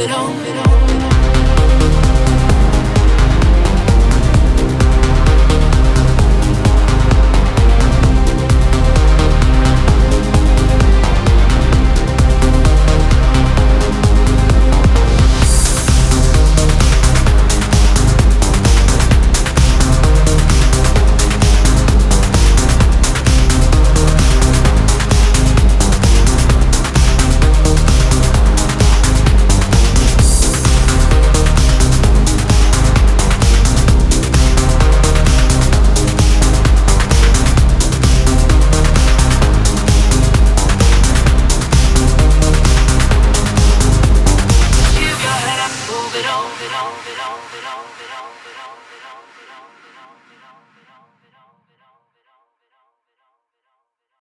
it on. on, on, on, on, on.